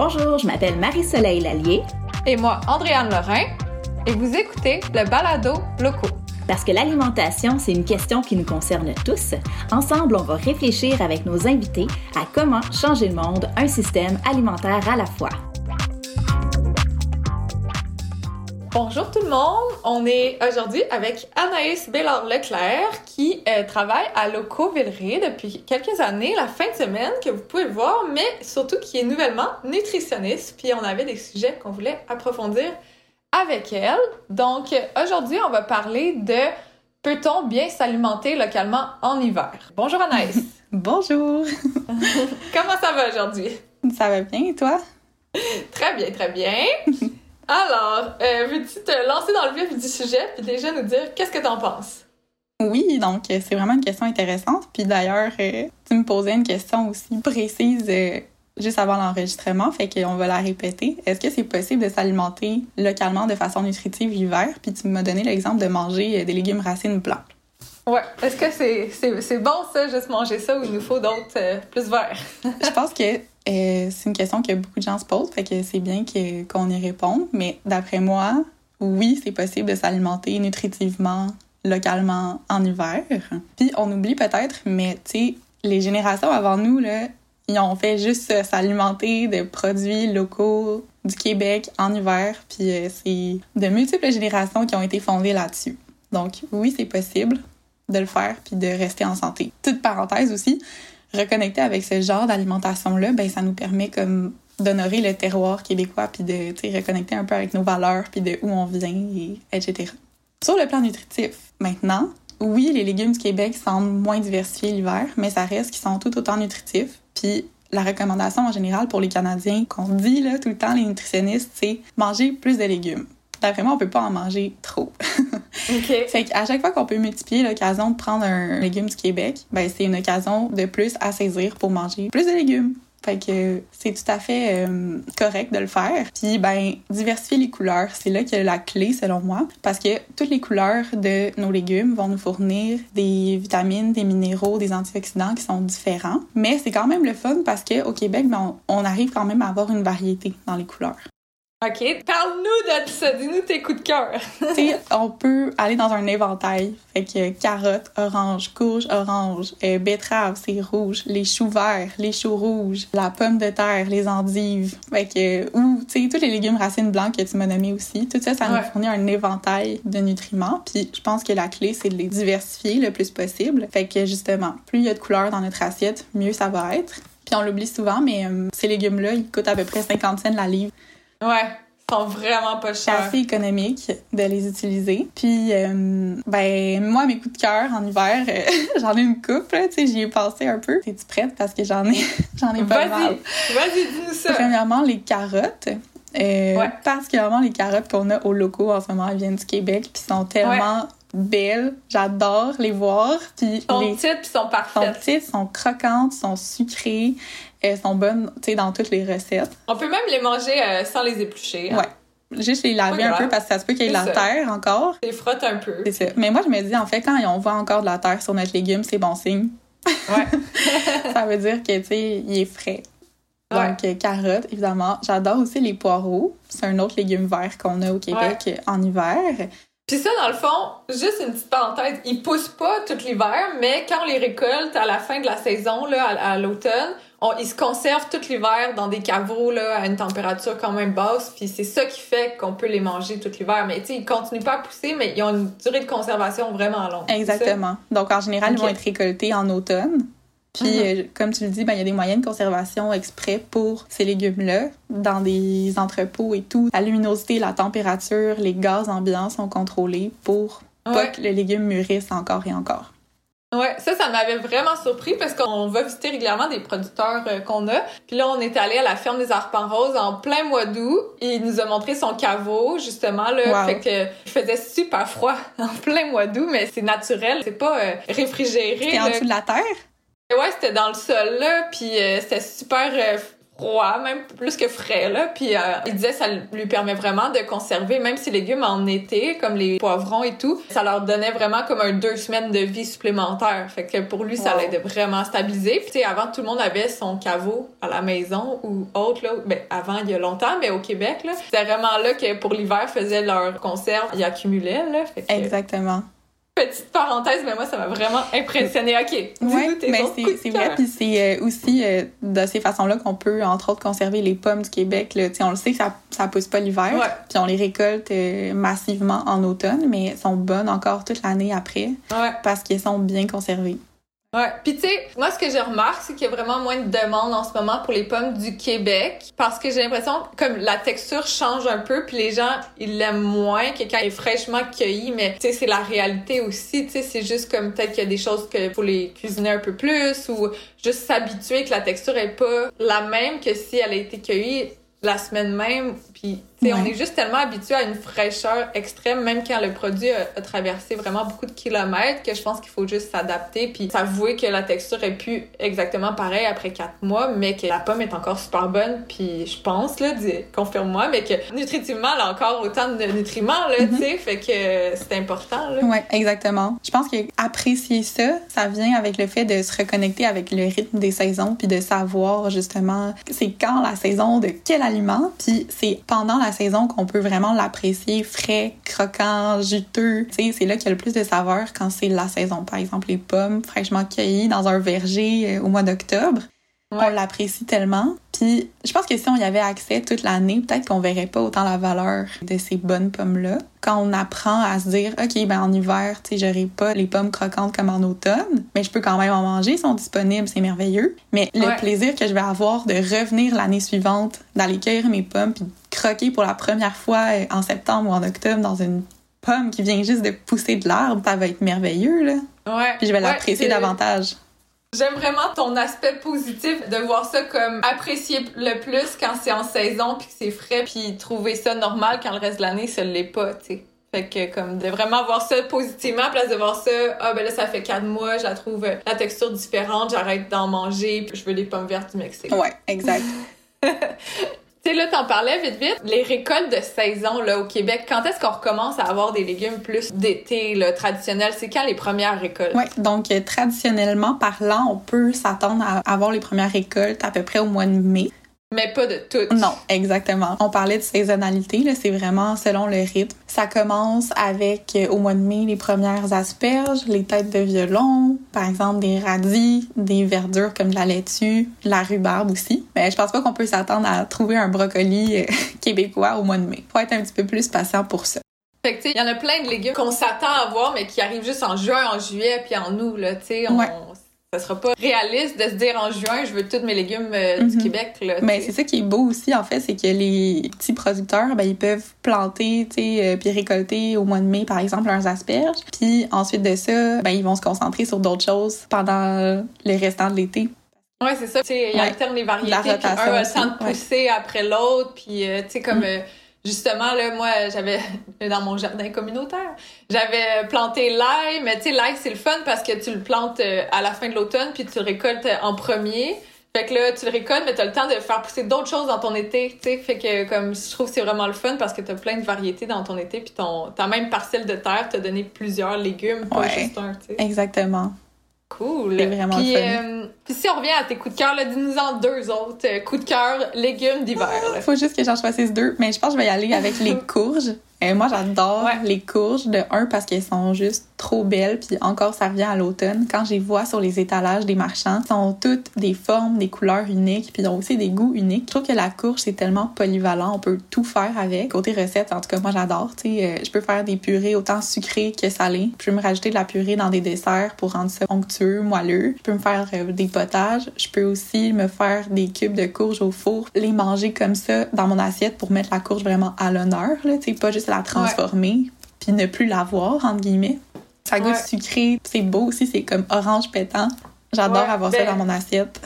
Bonjour, je m'appelle Marie-Soleil Lallier. Et moi, Andréane Lorrain. Et vous écoutez le balado locaux. Parce que l'alimentation, c'est une question qui nous concerne tous. Ensemble, on va réfléchir avec nos invités à comment changer le monde, un système alimentaire à la fois. Bonjour tout le monde, on est aujourd'hui avec Anaïs Bellard-Leclerc qui euh, travaille à Loco Villeray depuis quelques années, la fin de semaine, que vous pouvez voir, mais surtout qui est nouvellement nutritionniste. Puis on avait des sujets qu'on voulait approfondir avec elle. Donc aujourd'hui, on va parler de peut-on bien s'alimenter localement en hiver? Bonjour Anaïs. Bonjour. Comment ça va aujourd'hui? Ça va bien et toi? Très bien, très bien. Alors, euh, veux-tu te lancer dans le vif du sujet puis déjà nous dire qu'est-ce que tu en penses? Oui, donc euh, c'est vraiment une question intéressante. Puis d'ailleurs, euh, tu me posais une question aussi précise juste avant l'enregistrement, fait qu'on va la répéter. Est-ce que c'est possible de s'alimenter localement de façon nutritive l'hiver? Puis tu m'as donné l'exemple de manger des légumes racines blancs. Ouais. Est-ce que c'est bon ça, juste manger ça, ou il nous faut d'autres plus verts? Je pense que euh, c'est une question que beaucoup de gens se posent, fait c'est bien qu'on y réponde. Mais d'après moi, oui, c'est possible de s'alimenter nutritivement, localement, en hiver. Puis on oublie peut-être, mais tu sais, les générations avant nous, ils ont fait juste s'alimenter de produits locaux du Québec en hiver. Puis euh, c'est de multiples générations qui ont été fondées là-dessus. Donc oui, c'est possible de le faire puis de rester en santé. Toute parenthèse aussi, reconnecter avec ce genre d'alimentation-là, ben ça nous permet comme d'honorer le terroir québécois puis de reconnecter un peu avec nos valeurs puis de où on vient et etc. Sur le plan nutritif, maintenant, oui, les légumes du Québec semblent moins diversifiés l'hiver, mais ça reste qu'ils sont tout autant nutritifs. Puis la recommandation en général pour les Canadiens qu'on dit là tout le temps les nutritionnistes, c'est manger plus de légumes d'après moi, on peut pas en manger trop. OK. fait qu'à chaque fois qu'on peut multiplier l'occasion de prendre un légume du Québec, ben c'est une occasion de plus à saisir pour manger plus de légumes. Fait que c'est tout à fait euh, correct de le faire. Puis ben diversifier les couleurs, c'est là que la clé selon moi parce que toutes les couleurs de nos légumes vont nous fournir des vitamines, des minéraux, des antioxydants qui sont différents, mais c'est quand même le fun parce que au Québec ben, on arrive quand même à avoir une variété dans les couleurs. OK. Parle-nous de ça. Dis-nous tes coups de cœur. tu on peut aller dans un éventail. Fait que carottes, orange, courge, orange, euh, betterave, c'est rouge, les choux verts, les choux rouges, la pomme de terre, les endives. Fait que, ou, tu sais, tous les légumes racines blancs que tu m'as nommés aussi. Tout ça, ça nous fournit un éventail de nutriments. Puis je pense que la clé, c'est de les diversifier le plus possible. Fait que, justement, plus il y a de couleurs dans notre assiette, mieux ça va être. Puis on l'oublie souvent, mais euh, ces légumes-là, ils coûtent à peu près 50 cents la livre. Ouais, sont vraiment pas chers. C'est assez économique de les utiliser. Puis, euh, ben, moi, mes coups de cœur en hiver, euh, j'en ai une coupe, tu sais, j'y ai passé un peu. Es-tu prête? Parce que j'en ai, j'en ai pas mal. Vas-y, dis-nous ça. Premièrement, les carottes. Euh, ouais. Particulièrement les carottes qu'on a au locaux en ce moment, elles viennent du Québec, puis sont tellement belles. J'adore les voir. Puis sont les petites, sont parfaites. Sont petites, sont croquantes, sont sucrées. Elles sont bonnes, tu sais, dans toutes les recettes. On peut même les manger euh, sans les éplucher. Hein? Ouais. Juste les laver un peu parce que ça se peut qu'il y ait de la terre encore. Les frotte un peu. C'est ça. Mais moi, je me dis, en fait, quand on voit encore de la terre sur notre légume, c'est bon signe. Ouais. ça veut dire que, tu sais, il est frais. Donc, euh, carottes, évidemment. J'adore aussi les poireaux. C'est un autre légume vert qu'on a au Québec en hiver. Puis ça, dans le fond, juste une petite parenthèse, ils poussent pas tout l'hiver, mais quand on les récolte à la fin de la saison, là, à, l'automne, ils se conservent tout l'hiver dans des caveaux là, à une température quand même basse. Puis c'est ça qui fait qu'on peut les manger tout l'hiver. Mais tu sais, ils continuent pas à pousser, mais ils ont une durée de conservation vraiment longue. Exactement. Donc en général, ils vont être récoltés en automne. Puis, mm-hmm. euh, comme tu le dis, ben, il y a des moyens de conservation exprès pour ces légumes-là, dans des entrepôts et tout. La luminosité, la température, les gaz ambiants sont contrôlés pour pas que les légumes mûrissent encore et encore. Ouais, ça, ça m'avait vraiment surpris parce qu'on va visiter régulièrement des producteurs euh, qu'on a. Puis là, on est allé à la ferme des Arpents Roses en plein mois d'août. Il nous a montré son caveau, justement, là. Fait que il faisait super froid en plein mois d'août, mais c'est naturel. C'est pas euh, réfrigéré. C'était en dessous de la terre? Ouais, c'était dans le sol, là, puis euh, c'était super euh, froid, même plus que frais, là. Puis euh, il disait ça lui permet vraiment de conserver, même si les légumes en été, comme les poivrons et tout, ça leur donnait vraiment comme un deux semaines de vie supplémentaire. Fait que pour lui, ça l'aidait vraiment à stabiliser. Puis tu sais, avant, tout le monde avait son caveau à la maison ou autre, là. Ben, avant, il y a longtemps, mais au Québec, là. C'était vraiment là que pour l'hiver, faisaient leur conserve. Ils accumulaient, là. Fait que... Exactement petite parenthèse, mais moi, ça m'a vraiment impressionné. OK, oui, mais c'est vrai. Puis c'est euh, aussi euh, de ces façons-là qu'on peut, entre autres, conserver les pommes du Québec. Là. on le sait que ça, ça pousse pas l'hiver. Puis on les récolte euh, massivement en automne, mais elles sont bonnes encore toute l'année après parce qu'elles sont bien conservées. Ouais. Puis tu sais, moi ce que je remarque, c'est qu'il y a vraiment moins de demandes en ce moment pour les pommes du Québec parce que j'ai l'impression comme la texture change un peu puis les gens ils l'aiment moins que quand elle est fraîchement cueillie mais tu sais c'est la réalité aussi, tu sais c'est juste comme peut-être qu'il y a des choses que faut les cuisiner un peu plus ou juste s'habituer que la texture est pas la même que si elle a été cueillie la semaine même puis on est juste tellement habitué à une fraîcheur extrême, même quand le produit a, traversé vraiment beaucoup de kilomètres, que je pense qu'il faut juste s'adapter puis s'avouer que la texture est plus exactement pareille après quatre mois, mais que la pomme est encore super bonne. Puis je pense, là, confirme-moi, mais que nutritivement, elle a encore autant de nutriments, là, tu sais, mm-hmm. fait que c'est important, là. Ouais, exactement. Je pense qu'apprécier ça, ça vient avec le fait de se reconnecter avec le rythme des saisons puis de savoir justement c'est quand la saison de quel aliment, puis c'est pendant la saison qu'on peut vraiment l'apprécier frais, croquant, juteux. c'est là qu'il y a le plus de saveur quand c'est la saison. Par exemple, les pommes fraîchement cueillies dans un verger euh, au mois d'octobre. On l'apprécie tellement. Puis je pense que si on y avait accès toute l'année, peut-être qu'on verrait pas autant la valeur de ces bonnes pommes-là. Quand on apprend à se dire, OK, ben en hiver, tu sais, j'aurai pas les pommes croquantes comme en automne, mais je peux quand même en manger, ils sont disponibles, c'est merveilleux. Mais le plaisir que je vais avoir de revenir l'année suivante, d'aller cueillir mes pommes, puis croquer pour la première fois euh, en septembre ou en octobre dans une pomme qui vient juste de pousser de l'arbre, ça va être merveilleux, là. Ouais. Puis je vais l'apprécier davantage. J'aime vraiment ton aspect positif de voir ça comme apprécier le plus quand c'est en saison puis que c'est frais puis trouver ça normal quand le reste de l'année ça l'est pas, tu sais. Fait que comme de vraiment voir ça positivement à place de voir ça ah ben là ça fait quatre mois, je la trouve la texture différente, j'arrête d'en manger, je veux les pommes vertes du Mexique. Ouais, exact. Tu sais, là, t'en parlais vite, vite. Les récoltes de saison, là, au Québec, quand est-ce qu'on recommence à avoir des légumes plus d'été, là, traditionnels? C'est quand les premières récoltes? Oui, donc, euh, traditionnellement parlant, on peut s'attendre à avoir les premières récoltes à peu près au mois de mai. Mais pas de toutes. Non, exactement. On parlait de saisonnalité, là, c'est vraiment selon le rythme. Ça commence avec, euh, au mois de mai, les premières asperges, les têtes de violon, par exemple des radis, des verdures comme la laitue, la rhubarbe aussi. Mais je pense pas qu'on peut s'attendre à trouver un brocoli euh, québécois au mois de mai. Faut être un petit peu plus patient pour ça. Fait que, il y en a plein de légumes qu'on s'attend à voir, mais qui arrivent juste en juin, en juillet, puis en août, là, tu sais ça sera pas réaliste de se dire en juin, je veux tous mes légumes euh, du mhm. Québec. Là, Mais c'est ça qui est beau aussi, en fait, c'est que les petits producteurs, ben, ils peuvent planter, tu sais, euh, puis récolter au mois de mai, par exemple, leurs asperges. Puis ensuite de ça, ben, ils vont se concentrer sur d'autres choses pendant le restant de l'été. Ouais, c'est ça. Tu sais, ils alternent les variétés, puis un a le temps de pousser après l'autre, puis euh, tu sais, comme... Mm justement, là, moi, j'avais, dans mon jardin communautaire, j'avais planté l'ail, mais tu sais, l'ail, c'est le fun parce que tu le plantes euh, à la fin de l'automne, puis tu le récoltes en premier. Fait que là, tu le récoltes, mais t'as le temps de faire pousser d'autres choses dans ton été, tu sais. Fait que, comme, je trouve que c'est vraiment le fun parce que t'as plein de variétés dans ton été, puis ton, ta même parcelle de terre t'a donné plusieurs légumes, pas juste un, tu sais. Exactement. Cool. C'est vraiment puis, euh, puis si on revient à tes coups de cœur, dis-nous-en deux autres. Euh, coups de cœur, légumes d'hiver. Faut juste que j'en choisisse deux. Mais je pense que je vais y aller avec les courges. Euh, moi, j'adore les courges de un parce qu'elles sont juste trop belles, puis encore ça revient à l'automne. Quand je les vois sur les étalages des marchands, sont toutes des formes, des couleurs uniques, puis ils ont aussi des goûts uniques. Je trouve que la courge c'est tellement polyvalent, on peut tout faire avec. Côté recette, en tout cas moi j'adore. Tu sais, euh, je peux faire des purées autant sucrées que salées. Je peux me rajouter de la purée dans des desserts pour rendre ça onctueux, moelleux. Je peux me faire euh, des potages. Je peux aussi me faire des cubes de courge au four, les manger comme ça dans mon assiette pour mettre la courge vraiment à l'honneur. Tu sais, pas juste la transformer puis ne plus la voir entre guillemets. Ça goûte sucré. C'est beau aussi, c'est comme orange pétant. J'adore avoir ça ben, dans mon assiette.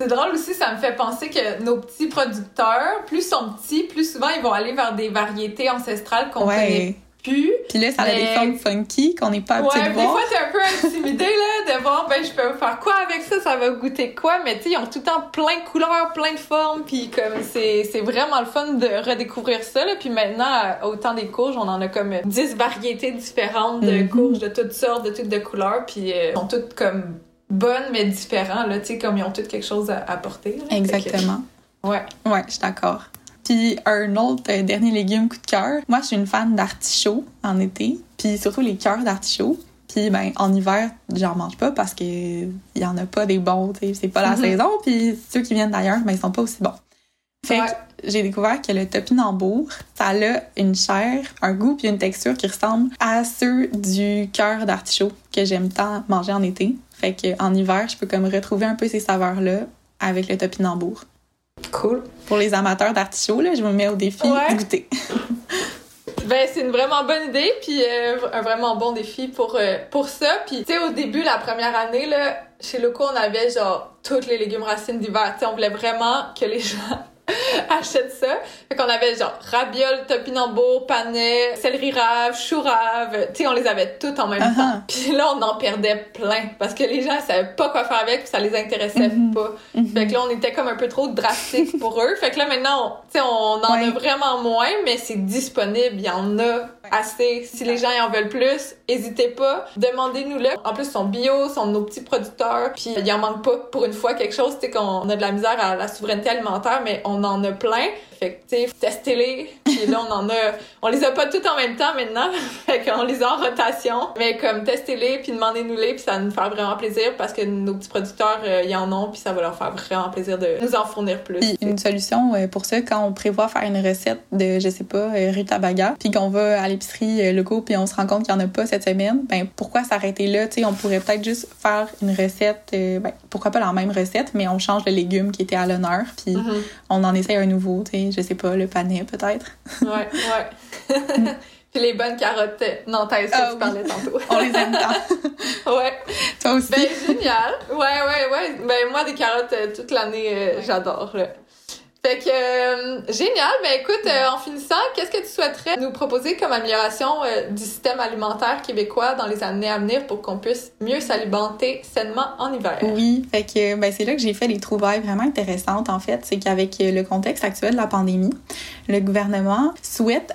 C'est drôle aussi, ça me fait penser que nos petits producteurs, plus sont petits, plus souvent ils vont aller vers des variétés ancestrales qu'on connaît plus. Puis là, ça a des formes funky qu'on n'est pas habitué Ouais, de des voir. fois, t'es un peu intimidé, là, de voir, ben, je peux faire quoi avec ça, ça va goûter quoi, mais tu sais, ils ont tout le temps plein de couleurs, plein de formes, puis comme, c'est, c'est vraiment le fun de redécouvrir ça, là, puis maintenant, à- au temps des courges, on en a comme 10 variétés différentes de Mhm. courges de toutes sortes, de toutes de couleurs, puis euh, elles sont toutes comme bonnes, mais différentes, là, tu sais, comme ils ont toutes quelque chose à apporter. là. Fait que- Exactement. Ouais. Ouais, je suis d'accord. Puis un autre euh, dernier légume coup de cœur. Moi, je suis une fan d'artichauts en été, puis surtout les cœurs d'artichauts. Puis ben en hiver, j'en mange pas parce que il y en a pas des bons, c'est pas la Mhm. saison, puis ceux qui viennent d'ailleurs, ben ils sont pas aussi bons. Fait Ouais. que j'ai découvert que le topinambour, ça a une chair, un goût puis une texture qui ressemble à ceux du cœur d'artichaut que j'aime tant manger en été. Fait que en hiver, je peux comme retrouver un peu ces saveurs-là avec le topinambour. Cool. Pour les amateurs d'artichaut, là, je me mets au défi Ouais. de goûter. Ben, c'est une vraiment bonne idée, puis euh, un vraiment bon défi pour, euh, pour ça. Puis, tu sais, au début, la première année, là, chez Loco, on avait genre tous les légumes racines d'hiver. Tu sais, on voulait vraiment que les gens achètent ça. Fait qu'on avait genre rabiole, topinambour, panais, céleri rave, chou rave. Tu sais, on les avait toutes en même Uh-huh. temps. Puis là, on en perdait plein parce que les gens savaient pas quoi faire avec, puis ça les intéressait Mhm. pas. Fait que là, on était comme un peu trop drastique pour eux. Fait que là, maintenant, on- tu sais, on en Ouais. a vraiment moins, mais c'est disponible. Il y en a assez. Si les gens y en veulent plus, hésitez pas. Demandez-nous-le. En plus, ils sont bio, sont nos petits producteurs. Puis, il en manque pas pour une fois quelque chose. Tu sais, qu'on a de la misère à la souveraineté alimentaire, mais on en a plein. Fait que, tu sais, testez-les. Puis là, on en a... On les a pas toutes en même temps maintenant. fait qu'on les a en rotation. Mais comme, testez-les, puis demandez-nous-les. Puis ça va nous faire vraiment plaisir parce que nos petits producteurs, euh, y en ont. Puis ça va leur faire vraiment plaisir de nous en fournir plus. Puis une solution euh, pour ça, quand on prévoit faire une recette de, je sais pas, euh, rutabaga, puis qu'on va à l'épicerie locaux, puis on se rend compte qu'il y en a pas cette semaine, ben pourquoi s'arrêter là? Tu sais, on pourrait peut-être juste faire une recette, ben pourquoi pas la même recette, mais on change le légume qui était à l'honneur, puis Mhm. on en essaye un nouveau, tu sais, je sais pas, le panais peut-être. Ouais, ouais. Puis les bonnes carottes nantaises que Ah tu oui. parlais tantôt. On les aime tant. ouais. Toi aussi. Ben, génial. Ouais, ouais, ouais. Ben, moi, des carottes euh, toute l'année, euh, j'adore. Fait que, euh, génial. Ben, écoute, euh, en finissant, qu'est-ce que tu souhaiterais nous proposer comme amélioration euh, du système alimentaire québécois dans les années à venir pour qu'on puisse mieux s'alimenter sainement en hiver? Oui, fait que ben, c'est là que j'ai fait des trouvailles vraiment intéressantes en fait. C'est qu'avec le contexte actuel de la pandémie, le gouvernement souhaite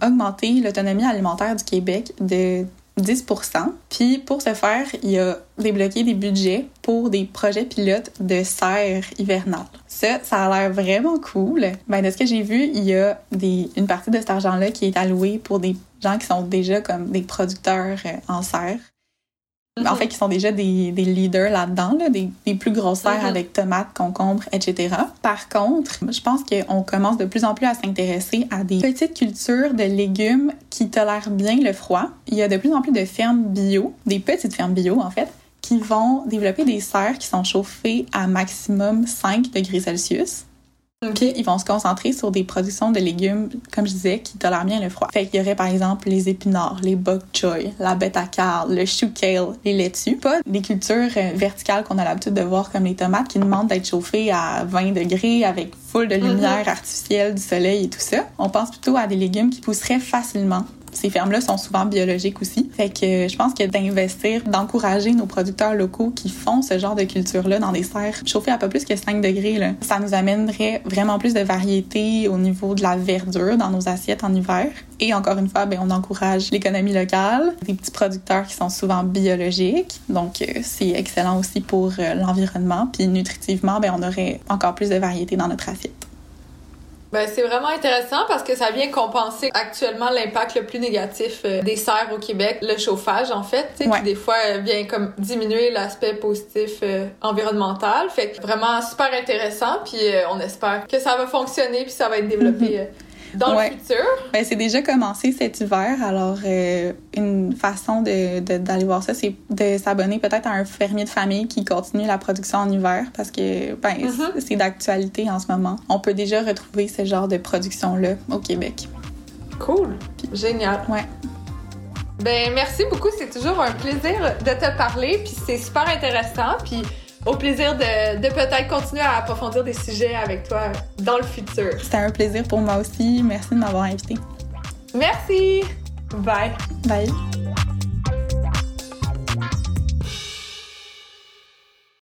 augmenter l'autonomie alimentaire du Québec de 10% Puis pour ce faire, il a débloqué des budgets pour des projets pilotes de serre hivernale. Ça, ça a l'air vraiment cool. Ben, de ce que j'ai vu, il y a des, une partie de cet argent-là qui est allouée pour des gens qui sont déjà comme des producteurs euh, en serre. En fait, qui sont déjà des, des leaders là-dedans, là, des, des plus grosses serres Mhm. avec tomates, concombres, etc. Par contre, je pense qu'on commence de plus en plus à s'intéresser à des petites cultures de légumes qui tolèrent bien le froid. Il y a de plus en plus de fermes bio, des petites fermes bio en fait, qui vont développer des serres qui sont chauffées à maximum 5 degrés Celsius. Puis ils vont se concentrer sur des productions de légumes, comme je disais, qui tolèrent bien le froid. Fait qu'il y aurait par exemple les épinards, les bok choy, la beta-car, le chou kale, les laitues. Pas des cultures euh, verticales qu'on a l'habitude de voir comme les tomates qui demandent d'être chauffées à 20 degrés avec full de lumière artificielle, du soleil et tout ça. On pense plutôt à des légumes qui pousseraient facilement ces fermes-là sont souvent biologiques aussi. Fait que euh, je pense que d'investir, d'encourager nos producteurs locaux qui font ce genre de culture-là dans des serres chauffées à pas plus que 5 degrés, ça nous amènerait vraiment plus de variété au niveau de la verdure dans nos assiettes en hiver. Et encore une fois, ben, on encourage l'économie locale, des petits producteurs qui sont souvent biologiques. Donc, euh, c'est excellent aussi pour euh, l'environnement. Puis nutritivement, ben, on aurait encore plus de variété dans notre assiette. Ben, c'est vraiment intéressant parce que ça vient compenser actuellement l'impact le plus négatif euh, des serres au Québec, le chauffage en fait, tu sais, Ouais. qui des fois euh, vient comme diminuer l'aspect positif euh, environnemental. Fait que vraiment super intéressant, puis euh, on espère que ça va fonctionner puis ça va être développé euh, dans Ouais. le futur? Ben, c'est déjà commencé cet hiver, alors euh, une façon de, de- d'aller voir ça, c'est de s'abonner peut-être à un fermier de famille qui continue la production en hiver parce que ben, Mhm. c'est- c'est d'actualité en ce moment. On peut déjà retrouver ce genre de production-là au Québec. Cool, génial. Ouais. Ben merci beaucoup, c'est toujours un plaisir de te parler, puis c'est super intéressant, puis au plaisir de, de peut-être continuer à approfondir des sujets avec toi dans le futur. C'était un plaisir pour moi aussi. Merci de m'avoir invité. Merci! Bye! Bye!